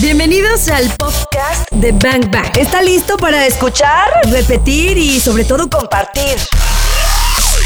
Bienvenidos al podcast de Bang Bang. ¿Está listo para escuchar, repetir y sobre todo compartir?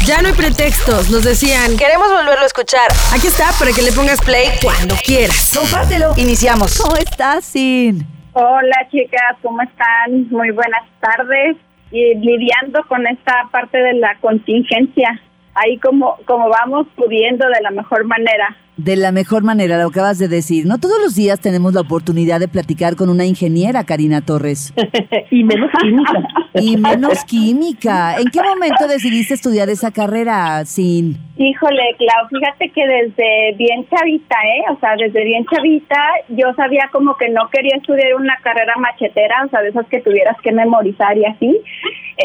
Ya no hay pretextos, nos decían. Queremos volverlo a escuchar. Aquí está para que le pongas play cuando quieras. Compártelo. Iniciamos. ¿Cómo estás, Sin? Hola chicas, ¿cómo están? Muy buenas tardes. Y lidiando con esta parte de la contingencia, ahí como, como vamos pudiendo de la mejor manera de la mejor manera, lo acabas de decir. No todos los días tenemos la oportunidad de platicar con una ingeniera, Karina Torres. y menos química. y menos química. ¿En qué momento decidiste estudiar esa carrera, Sin? Híjole, Clau, fíjate que desde bien chavita, ¿eh? O sea, desde bien chavita, yo sabía como que no quería estudiar una carrera machetera, o sea, de esas que tuvieras que memorizar y así.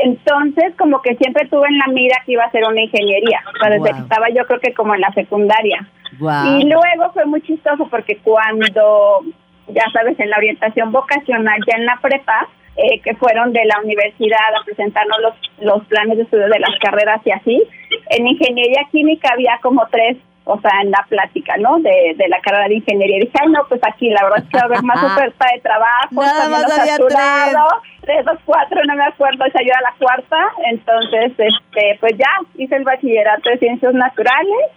Entonces, como que siempre tuve en la mira que iba a ser una ingeniería, o sea, desde que estaba yo creo que como en la secundaria. Y luego fue muy chistoso porque cuando, ya sabes, en la orientación vocacional, ya en la prepa, eh, que fueron de la universidad a presentarnos los, los planes de estudio de las carreras y así, en ingeniería química había como tres o sea, en la plática, ¿no? De, de la carrera de ingeniería. Y dije, ay, no, pues aquí la verdad es que va a haber más oferta de trabajo, Nada más había saturado, tres. dos, cuatro, no me acuerdo, esa ayuda la cuarta. Entonces, este, pues ya hice el bachillerato de ciencias naturales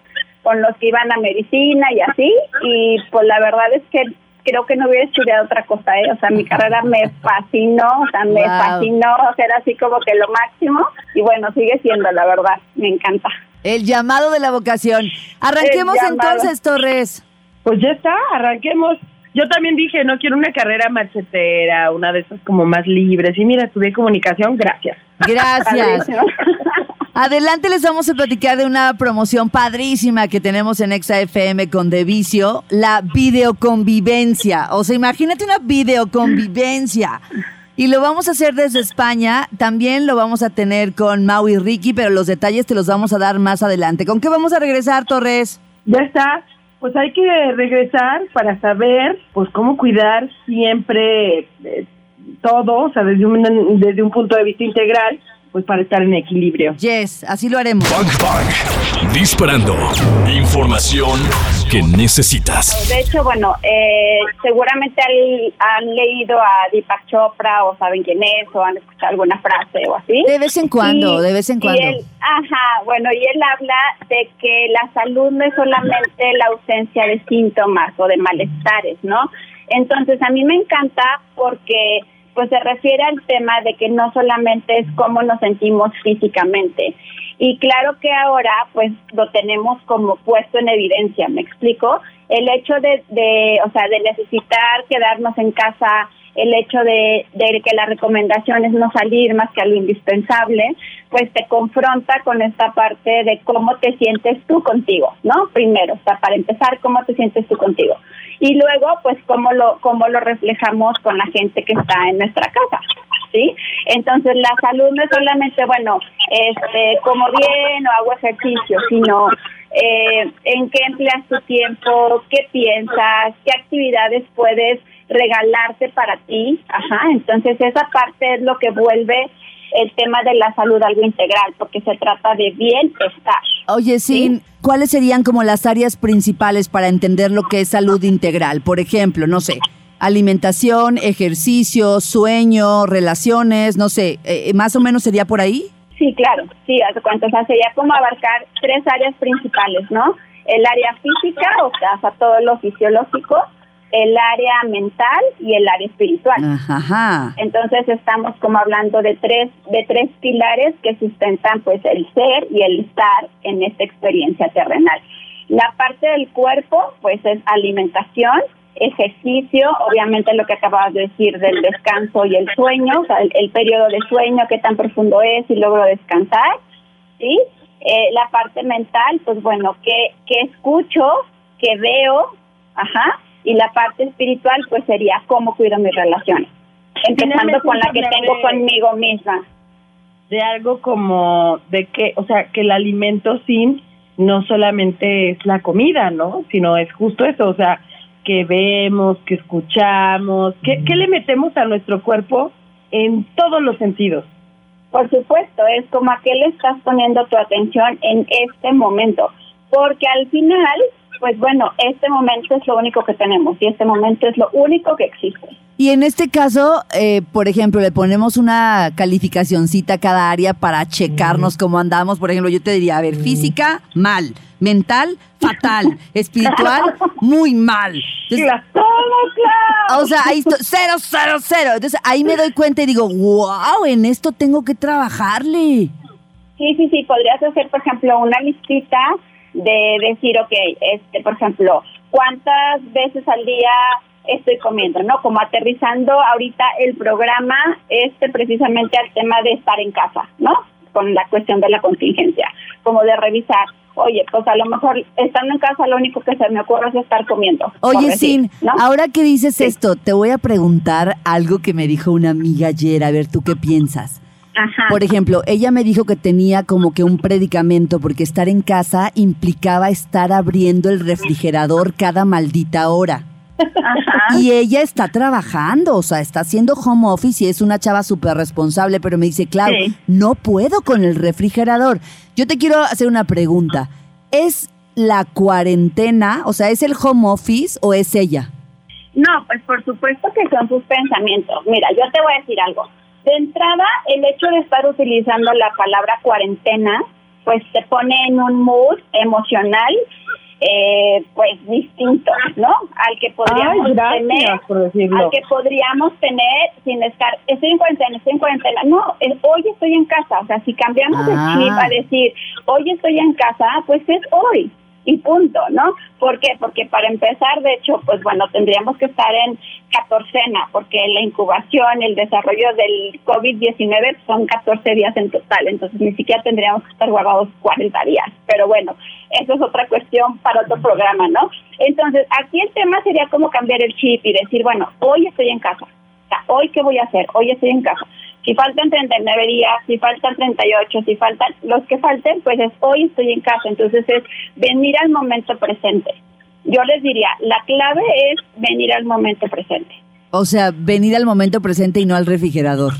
con los que iban a medicina y así, y pues la verdad es que creo que no hubiera estudiado otra cosa, ¿eh? o sea, mi carrera me fascinó, o sea, me fascinó, o sea, era así como que lo máximo, y bueno, sigue siendo, la verdad, me encanta. El llamado de la vocación. Arranquemos entonces, Torres. Pues ya está, arranquemos. Yo también dije, no quiero una carrera machetera, una de esas como más libres. Y mira, estudié comunicación, gracias. Gracias. Adelante les vamos a platicar de una promoción padrísima que tenemos en Exa FM con Devicio, la videoconvivencia. O sea, imagínate una videoconvivencia. Y lo vamos a hacer desde España. También lo vamos a tener con Mau y Ricky, pero los detalles te los vamos a dar más adelante. ¿Con qué vamos a regresar, Torres? Ya está. Pues hay que regresar para saber, pues, cómo cuidar siempre eh, todo, o sea, desde un, desde un punto de vista integral pues para estar en equilibrio. Yes, así lo haremos. Bang, bang. Disparando. Información que necesitas. De hecho, bueno, eh, seguramente han, leído a Deepak Chopra o saben quién es o han escuchado alguna frase o así. De vez en cuando, de vez en cuando. ajá, bueno, y él habla de que la salud no es solamente la ausencia de síntomas o de malestares, ¿no? Entonces, a mí me encanta porque pues se refiere al tema de que no solamente es cómo nos sentimos físicamente. Y claro que ahora pues lo tenemos como puesto en evidencia, ¿me explico? El hecho de, de o sea, de necesitar quedarnos en casa, el hecho de, que la recomendación es no salir más que a lo indispensable, pues te confronta con esta parte de cómo te sientes tú contigo, ¿no? Primero, o sea, para empezar, cómo te sientes tú contigo y luego pues cómo lo cómo lo reflejamos con la gente que está en nuestra casa sí entonces la salud no es solamente bueno este como bien o hago ejercicio sino eh, en qué empleas tu tiempo qué piensas qué actividades puedes regalarte para ti ajá entonces esa parte es lo que vuelve el tema de la salud algo integral, porque se trata de bienestar. Oye, Sin, ¿cuáles serían como las áreas principales para entender lo que es salud integral? Por ejemplo, no sé, alimentación, ejercicio, sueño, relaciones, no sé, eh, más o menos sería por ahí. Sí, claro, sí, hace cuánto, o sea, sería como abarcar tres áreas principales, ¿no? El área física, o sea, o sea todo lo fisiológico, el área mental y el área espiritual. Ajá. Entonces estamos como hablando de tres de tres pilares que sustentan pues el ser y el estar en esta experiencia terrenal. La parte del cuerpo pues es alimentación, ejercicio, obviamente lo que acababas de decir del descanso y el sueño, o sea, el, periodo de sueño, qué tan profundo es y logro descansar, ¿sí? Eh, la parte mental, pues bueno, qué, qué escucho, qué veo, ajá, y la parte espiritual pues sería cómo cuido mis relaciones, empezando con la que tengo conmigo misma. De algo como de que, o sea, que el alimento sin no solamente es la comida, ¿no? Sino es justo eso, o sea, que vemos, que escuchamos, que, que le metemos a nuestro cuerpo en todos los sentidos. Por supuesto, es como a qué le estás poniendo tu atención en este momento, porque al final pues bueno, este momento es lo único que tenemos y este momento es lo único que existe. Y en este caso, eh, por ejemplo, le ponemos una calificacioncita a cada área para checarnos cómo andamos. Por ejemplo, yo te diría, a ver, física, mal. Mental, fatal. Espiritual, muy mal. Claro, claro. O sea, ahí estoy, cero, cero, cero. Entonces ahí me doy cuenta y digo, wow, en esto tengo que trabajarle. Sí, sí, sí, podrías hacer, por ejemplo, una listita de decir, ok, este, por ejemplo, ¿cuántas veces al día estoy comiendo? ¿No? Como aterrizando ahorita el programa, este precisamente al tema de estar en casa, ¿no? Con la cuestión de la contingencia, como de revisar, oye, pues a lo mejor estando en casa lo único que se me ocurre es estar comiendo. Oye, Sin, ¿no? ahora que dices esto, te voy a preguntar algo que me dijo una amiga ayer, a ver tú qué piensas. Ajá. Por ejemplo, ella me dijo que tenía como que un predicamento porque estar en casa implicaba estar abriendo el refrigerador cada maldita hora. Ajá. Y ella está trabajando, o sea, está haciendo home office y es una chava súper responsable, pero me dice, claro, Sí. no puedo con el refrigerador. Yo te quiero hacer una pregunta. ¿Es la cuarentena, o sea, es el home office o es ella? No, pues por supuesto que son sus pensamientos. Mira, yo te voy a decir algo. De entrada, el hecho de estar utilizando la palabra cuarentena, pues te pone en un mood emocional, eh, pues distinto, ¿no? Al que podríamos Ay, gracias tener, por decirlo. al que podríamos tener sin estar, estoy en cuarentena, estoy en cuarentena. No, hoy estoy en casa. O sea, si cambiamos Ah. el chip a decir, hoy estoy en casa, pues es hoy y punto, ¿no? ¿Por qué? Porque para empezar, de hecho, pues bueno, tendríamos que estar en catorcena, porque la incubación, el desarrollo del COVID-19 son 14 días en total, entonces ni siquiera tendríamos que estar guardados 40 días. Pero bueno, eso es otra cuestión para otro programa, ¿no? Entonces, aquí el tema sería cómo cambiar el chip y decir, bueno, hoy estoy en casa. O sea, hoy qué voy a hacer? Hoy estoy en casa. Si faltan 39 días, si faltan 38, si faltan los que falten, pues es hoy estoy en casa. Entonces es venir al momento presente. Yo les diría, la clave es venir al momento presente. O sea, venir al momento presente y no al refrigerador.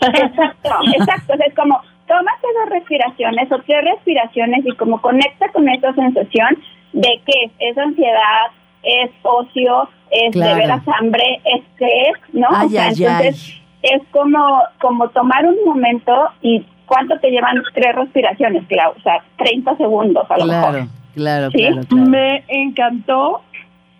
Exacto, exacto. Es como, tómate dos respiraciones o tres respiraciones y como conecta con esa sensación de que es ansiedad, es ocio, es Claro. de veras hambre, es sed, ¿no? Ay, o sea, ay, entonces es como, como tomar un momento y ¿cuánto te llevan tres respiraciones, Clau? O sea, 30 segundos a lo Claro, mejor. claro, Sí. claro, claro. Me encantó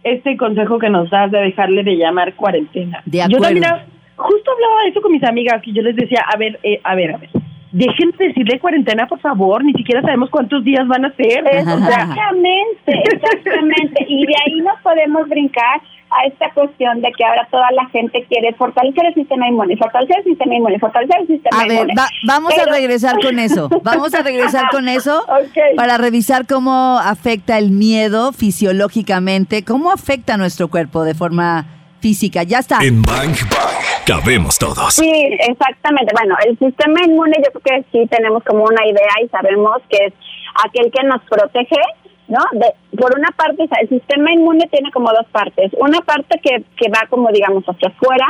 este consejo que nos das de dejarle de llamar cuarentena. De Yo acuerdo. también ah, justo hablaba de eso con mis amigas y yo les decía, a ver, eh, a ver, a ver, dejen de decirle cuarentena, por favor, ni siquiera sabemos cuántos días van a ser. Exactamente, exactamente. Y de ahí nos podemos brincar a esta cuestión de que ahora toda la gente quiere fortalecer el sistema inmune, fortalecer el sistema inmune, fortalecer el sistema A ver, va- vamos a regresar con eso. Vamos a regresar con eso para revisar cómo afecta el miedo fisiológicamente, cómo afecta a nuestro cuerpo de forma física. Ya está. En Bang Bang cabemos todos. Sí, exactamente. Bueno, el sistema inmune yo creo que sí tenemos como una idea y sabemos que es aquel que nos protege, ¿no? De, por una parte, el sistema inmune tiene como dos partes. Una parte que, que va como digamos hacia afuera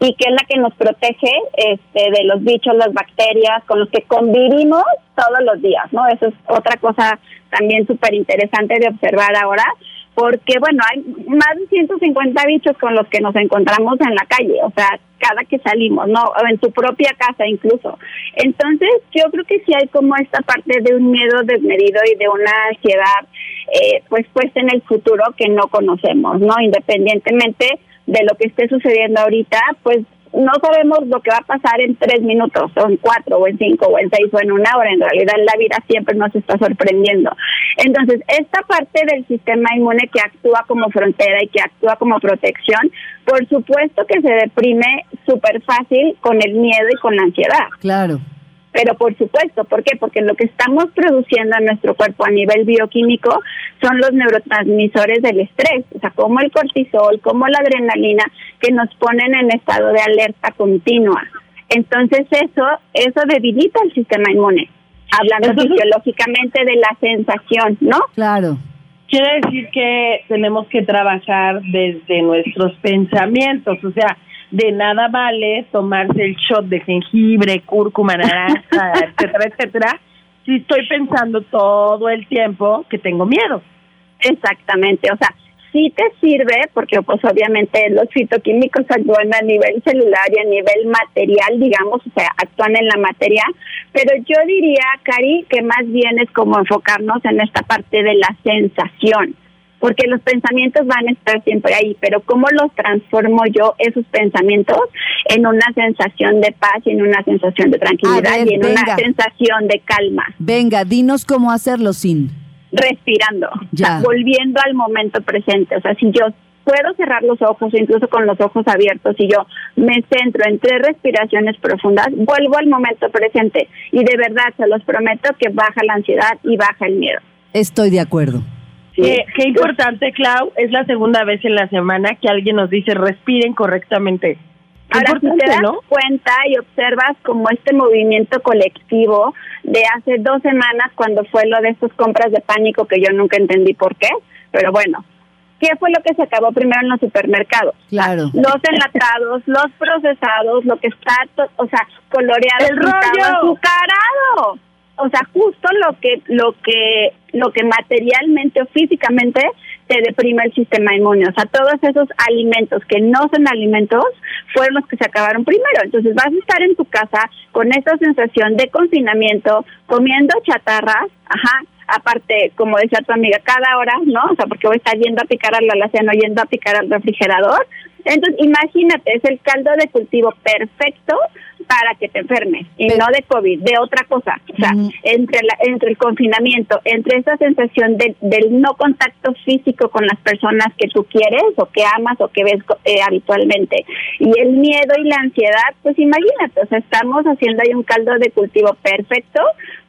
y que es la que nos protege este, de los bichos, las bacterias con los que convivimos todos los días, ¿no? Eso es otra cosa también súper interesante de observar ahora porque bueno, hay más de 150 bichos con los que nos encontramos en la calle, o sea, cada que salimos, ¿no? O en tu propia casa incluso. Entonces, yo creo que sí hay como esta parte de un miedo desmedido y de una ansiedad, eh, pues, puesta en el futuro que no conocemos, ¿no? Independientemente de lo que esté sucediendo ahorita, pues no sabemos lo que va a pasar en tres minutos, o en cuatro, o en cinco, o en seis, o en una hora. En realidad, la vida siempre nos está sorprendiendo. Entonces, esta parte del sistema inmune que actúa como frontera y que actúa como protección, por supuesto que se deprime súper fácil con el miedo y con la ansiedad. Claro. Pero por supuesto, ¿por qué? Porque lo que estamos produciendo en nuestro cuerpo a nivel bioquímico son los neurotransmisores del estrés, o sea, como el cortisol, como la adrenalina, que nos ponen en estado de alerta continua. Entonces eso, eso debilita el sistema inmune, hablando Entonces- fisiológicamente de la sensación, ¿no? Claro. quiere decir que tenemos que trabajar desde nuestros pensamientos, o sea, de nada vale tomarse el shot de jengibre, cúrcuma, naranja, etcétera, etcétera, si estoy pensando todo el tiempo que tengo miedo. Exactamente, o sea, sí te sirve porque pues obviamente los fitoquímicos actúan a nivel celular y a nivel material, digamos, o sea, actúan en la materia, pero yo diría, Cari, que más bien es como enfocarnos en esta parte de la sensación porque los pensamientos van a estar siempre ahí, pero ¿cómo los transformo yo esos pensamientos en una sensación de paz y en una sensación de tranquilidad y en una sensación de calma? Venga, dinos cómo hacerlo sin. Respirando, ya. volviendo al momento presente, o sea, si yo puedo cerrar los ojos, incluso con los ojos abiertos, y yo me centro en tres respiraciones profundas, vuelvo al momento presente y de verdad se los prometo que baja la ansiedad y baja el miedo. Estoy de acuerdo. Qué, importante, Clau, es la segunda vez en la semana que alguien nos dice respiren correctamente. Ahora, si te das cuenta y observas como este movimiento colectivo de hace dos semanas cuando fue lo de estas compras de pánico que yo nunca entendí por qué, pero bueno, ¿qué fue lo que se acabó primero en los supermercados? Claro. Los enlatados, los procesados, lo que está, o sea, coloreado, el rollo, azucarado o sea, justo lo que lo que lo que materialmente o físicamente te deprime el sistema inmune, o sea, todos esos alimentos que no son alimentos fueron los que se acabaron primero. Entonces, vas a estar en tu casa con esa sensación de confinamiento, comiendo chatarras, ajá, aparte, como decía tu amiga, cada hora, ¿no? O sea, porque voy a estar yendo a picar al alaceno, yendo a picar al refrigerador. Entonces, imagínate, es el caldo de cultivo perfecto para que te enfermes y no de COVID, de otra cosa. O sea, entre, la, entre el confinamiento, entre esa sensación de, del no contacto físico con las personas que tú quieres o que amas o que ves eh, habitualmente y el miedo y la ansiedad, pues imagínate, o sea, estamos haciendo ahí un caldo de cultivo perfecto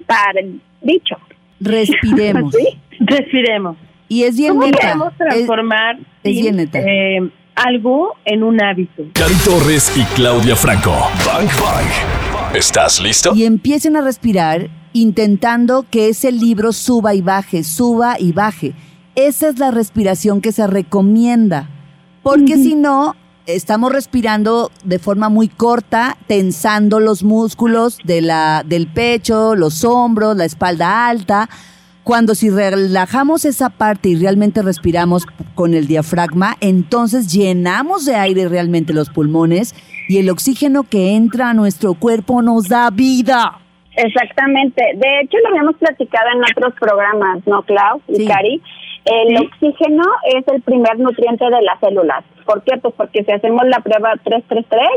para el bicho. Respiremos. Respiremos. Y es bien ¿Cómo podemos transformar es, bien eh, algo en un hábito? Cari Torres y Claudia Franco. Bang Bang. ¿Estás listo? Y empiecen a respirar intentando que ese libro suba y baje, suba y baje. Esa es la respiración que se recomienda. Porque si no, estamos respirando de forma muy corta, tensando los músculos de la, del pecho, los hombros, la espalda alta. Cuando si relajamos esa parte y realmente respiramos con el diafragma, entonces llenamos de aire realmente los pulmones y el oxígeno que entra a nuestro cuerpo nos da vida. Exactamente. De hecho, lo habíamos platicado en otros programas, ¿no, Clau y Cari? El oxígeno es el primer nutriente de las células. ¿Por qué? Pues porque si hacemos la prueba 333,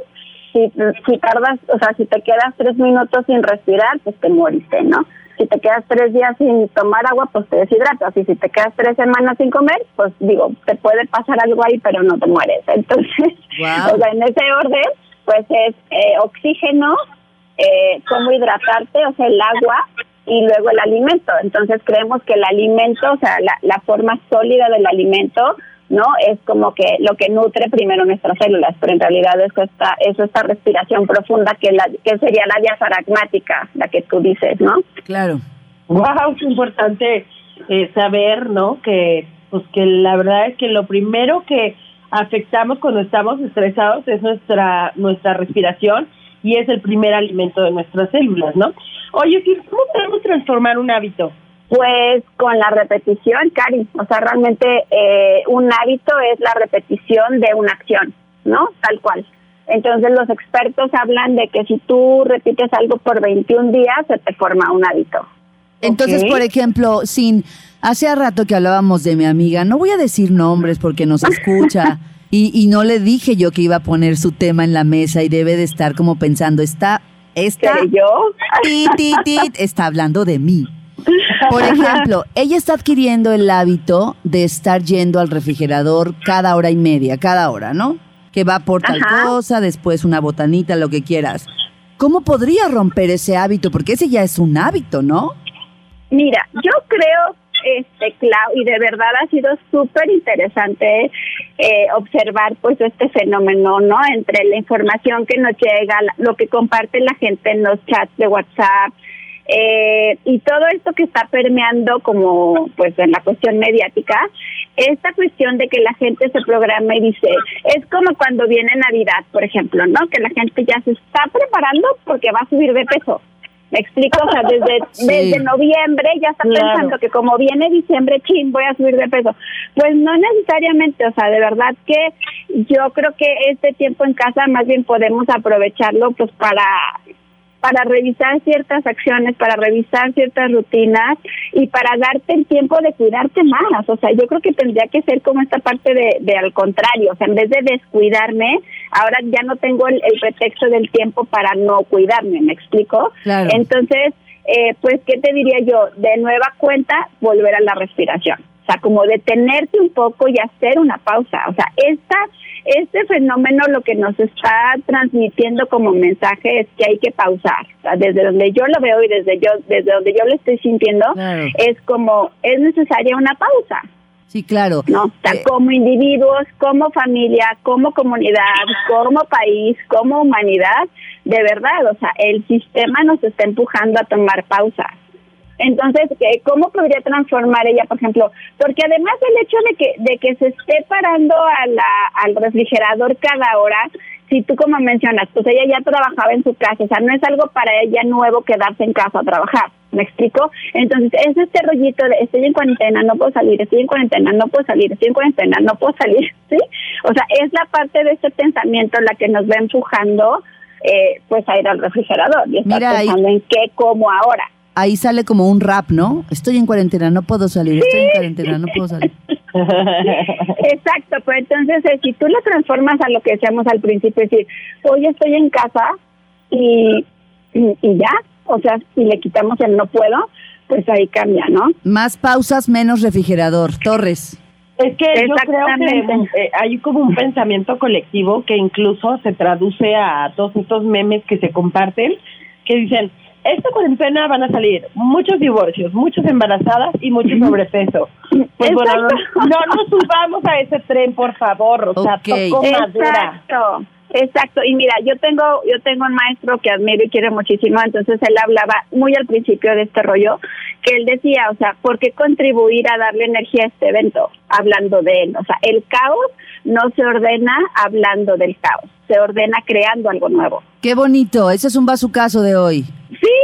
si, si tardas, o sea, si te quedas tres minutos sin respirar, pues te moriste, ¿no? Si te quedas tres días sin tomar agua, pues te deshidratas. Y si te quedas tres semanas sin comer, pues digo, te puede pasar algo ahí, pero no te mueres. Entonces, o sea, en ese orden, pues es eh, oxígeno, eh, cómo hidratarte, o sea, el agua, y luego el alimento. Entonces creemos que el alimento, o sea, la, la forma sólida del alimento, ¿no? Es como que lo que nutre primero nuestras células, pero en realidad es esta, es esta respiración profunda que, la, que sería la diafragmática, la que tú dices, ¿no? Claro. Wow, es importante eh, saber, ¿no? Que, pues que la verdad es que lo primero que afectamos cuando estamos estresados es nuestra, nuestra respiración y es el primer alimento de nuestras células, ¿no? Oye, ¿cómo podemos transformar un hábito? Pues con la repetición, Cari. O sea, realmente eh, un hábito es la repetición de una acción, ¿no? Tal cual. Entonces los expertos hablan de que si tú repites algo por 21 días, se te forma un hábito. Entonces, por ejemplo, sin hace rato que hablábamos de mi amiga, no voy a decir nombres porque nos escucha. Y, y, no le dije yo que iba a poner su tema en la mesa y debe de estar como pensando, está, está, yo? está hablando de mí. Por ejemplo, ella está adquiriendo el hábito de estar yendo al refrigerador cada hora y media, cada hora, ¿no? Que va por tal cosa, después una botanita, lo que quieras. ¿Cómo podría romper ese hábito? Porque ese ya es un hábito, ¿no? Mira, yo creo este Clau y de verdad ha sido súper interesante eh, observar pues este fenómeno no entre la información que nos llega lo que comparte la gente en los chats de WhatsApp eh, y todo esto que está permeando como pues en la cuestión mediática esta cuestión de que la gente se programa y dice es como cuando viene Navidad por ejemplo no que la gente ya se está preparando porque va a subir de peso. Me explico, o sea, desde, desde noviembre ya está pensando que como viene diciembre, chin, voy a subir de peso. Pues no necesariamente, o sea, de verdad que yo creo que este tiempo en casa más bien podemos aprovecharlo pues para para revisar ciertas acciones, para revisar ciertas rutinas y para darte el tiempo de cuidarte más. O sea, yo creo que tendría que ser como esta parte de, de al contrario, o sea, en vez de descuidarme, ahora ya no tengo el, pretexto del tiempo para no cuidarme, ¿me explico? Entonces, eh, pues, ¿qué te diría yo? De nueva cuenta, volver a la respiración. O sea, como detenerte un poco y hacer una pausa. O sea, esta este fenómeno lo que nos está transmitiendo como mensaje es que hay que pausar. desde donde yo lo veo y desde yo desde donde yo lo estoy sintiendo es como es necesaria una pausa. Sí, claro. No, o sea, eh, como individuos, como familia, como comunidad, como país, como humanidad, de verdad, o sea, el sistema nos está empujando a tomar pausas. Entonces, ¿cómo podría transformar ella, por ejemplo? Porque además el hecho de que, de que se esté parando a la, al refrigerador cada hora, si tú como mencionas, pues ella ya trabajaba en su casa, o sea, no es algo para ella nuevo quedarse en casa a trabajar, ¿me explico? Entonces, es este rollito de estoy en cuarentena, no puedo salir, estoy en cuarentena, no puedo salir, estoy en cuarentena, no puedo salir, ¿sí? O sea, es la parte de ese pensamiento la que nos va empujando eh, pues a ir al refrigerador y estar pensando en qué, cómo ahora ahí sale como un rap, ¿no? Estoy en cuarentena, no puedo salir, estoy en cuarentena, no puedo salir. Exacto, pues entonces eh, si tú lo transformas a lo que decíamos al principio, es decir, hoy estoy en casa y, y, ya, o sea, si le quitamos el no puedo, pues ahí cambia, ¿no? Más pausas, menos refrigerador. Torres. Es que yo creo que eh, hay como un pensamiento colectivo que incluso se traduce a todos estos memes que se comparten, que dicen, esta cuarentena van a salir muchos divorcios, muchas embarazadas y mucho sobrepeso. Pues bueno, no, nos subamos a ese tren, por favor, o sea, tocó madera. Exacto. Exacto, y mira, yo tengo yo tengo un maestro que admiro y quiero muchísimo, entonces él hablaba muy al principio de este rollo, que él decía, o sea, ¿por qué contribuir a darle energía a este evento? Hablando de él, o sea, el caos no se ordena hablando del caos, se ordena creando algo nuevo. Qué bonito, ese es un bazucazo de hoy. Sí,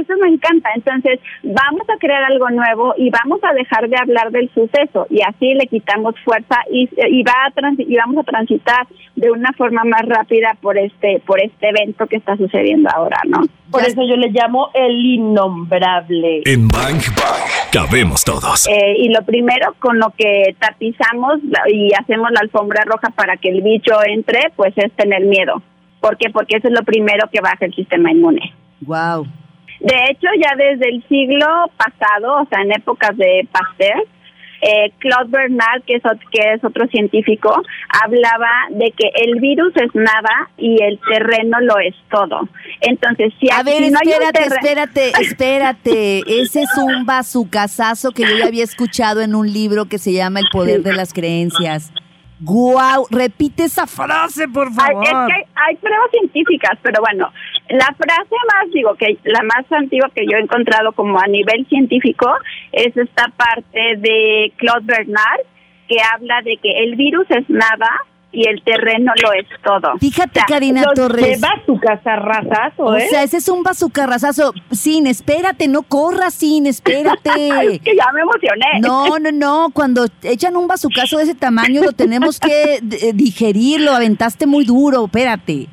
eso me encanta. Entonces, vamos a crear algo nuevo y vamos a dejar de hablar del suceso y así le quitamos fuerza y, y va a y vamos a transitar de una forma más rápida por este por este evento que está sucediendo ahora, ¿no? Por eso yo le llamo el innombrable. En Bang Bang cabemos todos. Eh, y lo primero con lo que tapizamos y hacemos la alfombra roja para que el bicho entre, pues es tener miedo. ¿Por qué? Porque eso es lo primero que baja el sistema inmune. Wow. De hecho, ya desde el siglo pasado, o sea, en épocas de Pasteur, eh, Claude Bernard, que es, que es otro científico, hablaba de que el virus es nada y el terreno lo es todo. Entonces, si A ver, espérate, espérate, espérate. Ese es un bazucazazo que yo ya había escuchado en un libro que se llama El poder de las creencias. Guau, repite esa frase, por favor. es que hay, pruebas científicas, pero bueno, la frase más, digo, que la más antigua que yo he encontrado como a nivel científico es esta parte de Claude Bernard, que habla de que el virus es nada, y el terreno lo es todo. Fíjate, Karina Torres. Lleva su casarrazazo, ¿eh? O sea, ese es un bazucarrazazo. Sin, espérate, no corras, sin, espérate. es que ya me emocioné. No, no, no. Cuando echan un bazucazo de ese tamaño, lo tenemos que digerir. Lo aventaste muy duro, espérate.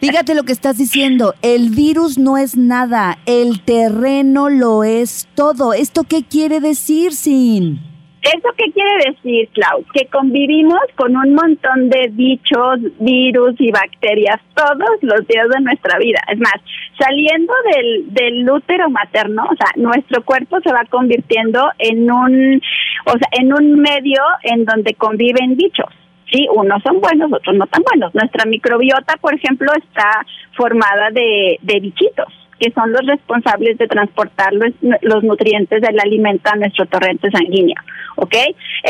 Fíjate lo que estás diciendo. El virus no es nada. El terreno lo es todo. ¿Esto qué quiere decir, Sin? ¿Eso qué quiere decir, Clau? Que convivimos con un montón de bichos, virus y bacterias todos los días de nuestra vida. Es más, saliendo del, del útero materno, o sea, nuestro cuerpo se va convirtiendo en un, o sea, en un medio en donde conviven bichos. Sí, unos son buenos, otros no tan buenos. Nuestra microbiota, por ejemplo, está formada de, de bichitos que son los responsables de transportar los, los, nutrientes del alimento a nuestro torrente sanguíneo, ¿ok?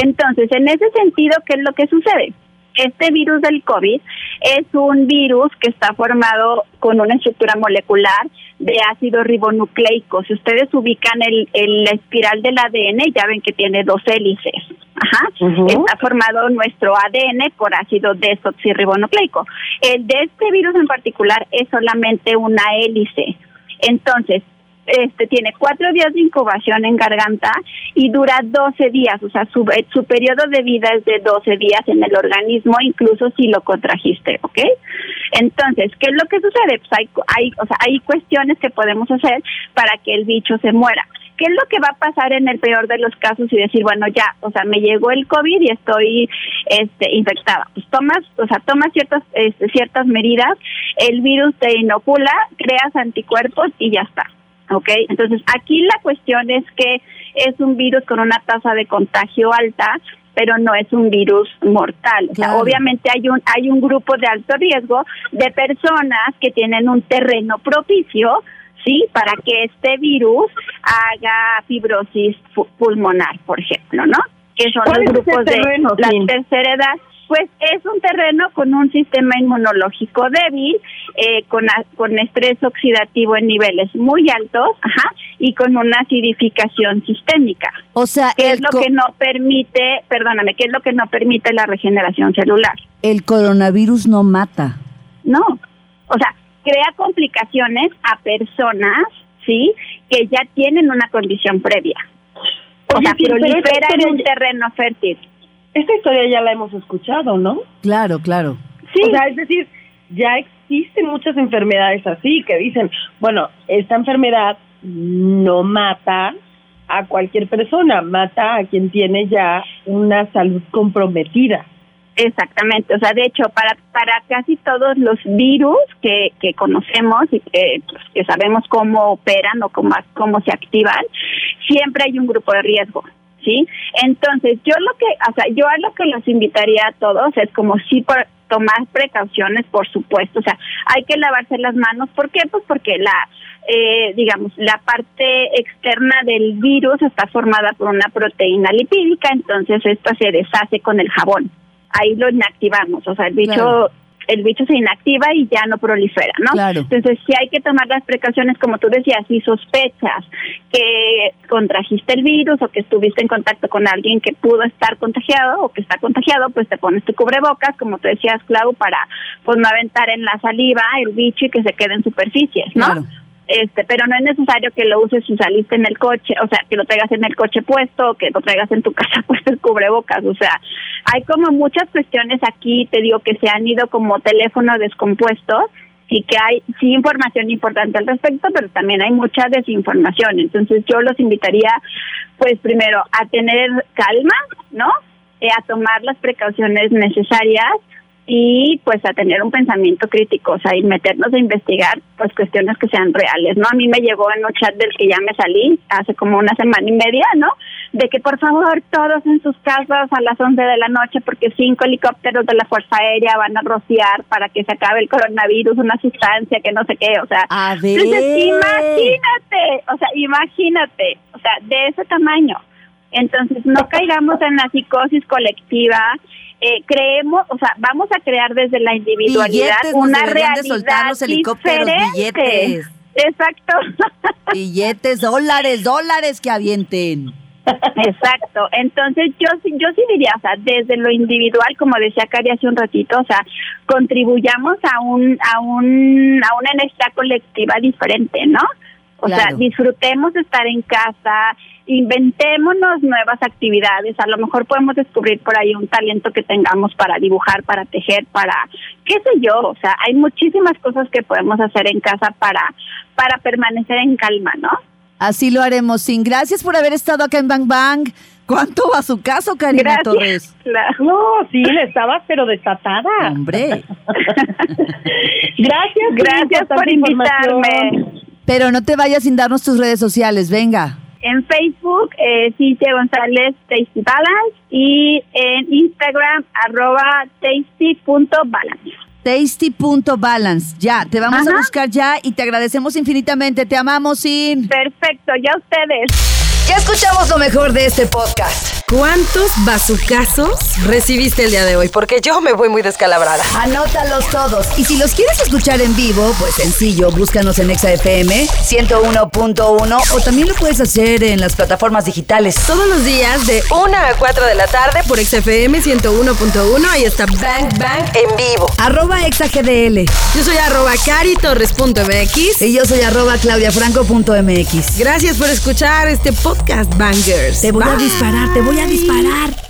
Entonces, en ese sentido, ¿qué es lo que sucede? Este virus del COVID es un virus que está formado con una estructura molecular de ácido ribonucleico. Si ustedes ubican el, el la espiral del ADN, ya ven que tiene dos hélices. Ajá. Está formado nuestro ADN por ácido desoxirribonucleico. El de este virus en particular es solamente una hélice. Entonces, este tiene cuatro días de incubación en garganta y dura 12 días, o sea, su, su periodo de vida es de 12 días en el organismo, incluso si lo contrajiste, ¿ok? Entonces, ¿qué es lo que sucede? Pues hay, hay, o sea, hay cuestiones que podemos hacer para que el bicho se muera. ¿Qué es lo que va a pasar en el peor de los casos y decir, bueno, ya, o sea, me llegó el COVID y estoy este, infectada? Pues tomas, o sea, tomas ciertas, este, ciertas medidas, el virus te inocula, creas anticuerpos y ya está. ¿ok? Entonces, aquí la cuestión es que es un virus con una tasa de contagio alta, pero no es un virus mortal. O sea, obviamente hay un hay un grupo de alto riesgo de personas que tienen un terreno propicio, sí, para que este virus haga fibrosis pulmonar, por ejemplo, ¿no? Que son los grupos de la tercera edad pues es un terreno con un sistema inmunológico débil, eh, con, con estrés oxidativo en niveles muy altos, ajá, y con una acidificación sistémica. O sea, que es lo que no permite, perdóname, que es lo que no permite la regeneración celular. El coronavirus no mata. No, o sea, crea complicaciones a personas, ¿sí? Que ya tienen una condición previa. O sea, prolifera en un terreno fértil esta historia ya la hemos escuchado, ¿no? Claro, claro. Sí. O sea, es decir, ya existen muchas enfermedades así que dicen, bueno, esta enfermedad no mata a cualquier persona, mata a quien tiene ya una salud comprometida. Exactamente, o sea, de hecho, para para casi todos los virus que, que conocemos y que, pues, que sabemos cómo operan o cómo, cómo se activan, siempre hay un grupo de riesgo. ¿sí? Entonces, yo lo que, o sea, yo a lo que los invitaría a todos es como sí por tomar precauciones, por supuesto, o sea, hay que lavarse las manos, ¿por qué? Pues porque la, eh, digamos, la parte externa del virus está formada por una proteína lipídica, entonces esta se deshace con el jabón, ahí lo inactivamos, o sea, el bicho el bicho se inactiva y ya no prolifera, ¿no? Claro. Entonces, sí hay que tomar las precauciones, como tú decías, si sospechas que contrajiste el virus o que estuviste en contacto con alguien que pudo estar contagiado o que está contagiado, pues te pones tu cubrebocas, como tú decías, Clau, para pues no aventar en la saliva el bicho y que se quede en superficies, ¿no? Claro este, pero no es necesario que lo uses si saliste en el coche, o sea, que lo traigas en el coche puesto, que lo traigas en tu casa puesto el cubrebocas, o sea, hay como muchas cuestiones aquí, te digo, que se han ido como teléfono descompuesto y que hay sí información importante al respecto, pero también hay mucha desinformación. Entonces yo los invitaría, pues primero, a tener calma, ¿no? Eh, a tomar las precauciones necesarias y pues a tener un pensamiento crítico, o sea, y meternos a investigar pues cuestiones que sean reales, ¿no? A mí me llegó en un chat del que ya me salí hace como una semana y media, ¿no? De que por favor todos en sus casas a las 11 de la noche porque cinco helicópteros de la Fuerza Aérea van a rociar para que se acabe el coronavirus, una sustancia que no sé qué, o sea, a ver. imagínate, o sea, imagínate, o sea, de ese tamaño. Entonces, no caigamos en la psicosis colectiva eh, creemos, o sea, vamos a crear desde la individualidad una realidad de soltar los helicópteros, billetes. Exacto. Billetes, dólares, dólares que avienten. Exacto. Entonces yo yo sí diría, o sea, desde lo individual, como decía Cari hace un ratito, o sea, contribuyamos a un a un a una energía colectiva diferente, ¿no? O sea, disfrutemos de estar en casa, inventémonos nuevas actividades, a lo mejor podemos descubrir por ahí un talento que tengamos para dibujar, para tejer, para qué sé yo, o sea, hay muchísimas cosas que podemos hacer en casa para para permanecer en calma, ¿no? Así lo haremos, sin gracias por haber estado acá en Bang Bang. ¿Cuánto va su caso, Karina Torres? No, sí, le estabas pero desatada. Hombre. gracias, gracias por invitarme. Pero no te vayas sin darnos tus redes sociales, venga. En Facebook, eh, Cintia González Tasty Balance y en Instagram, arroba tasty.balance. Tasty.balance. Ya, te vamos a buscar ya y te agradecemos infinitamente. Te amamos, Sin. Perfecto, ya ustedes. Ya escuchamos lo mejor de este podcast. cuántos bazucazos recibiste el día de hoy, porque yo me voy muy descalabrada. Anótalos todos. Y si los quieres escuchar en vivo, pues sencillo, búscanos en ExaFM 101.1 o también lo puedes hacer en las plataformas digitales. Todos los días de 1 a 4 de la tarde por XFM 101.1. Ahí está Bang Bang en vivo. Arroba ExaGDL. Yo soy arroba caritorres.mx. Y yo soy arroba claudiafranco.mx. Gracias por escuchar este podcast, Bangers. Te voy a disparar, te voy a disparar.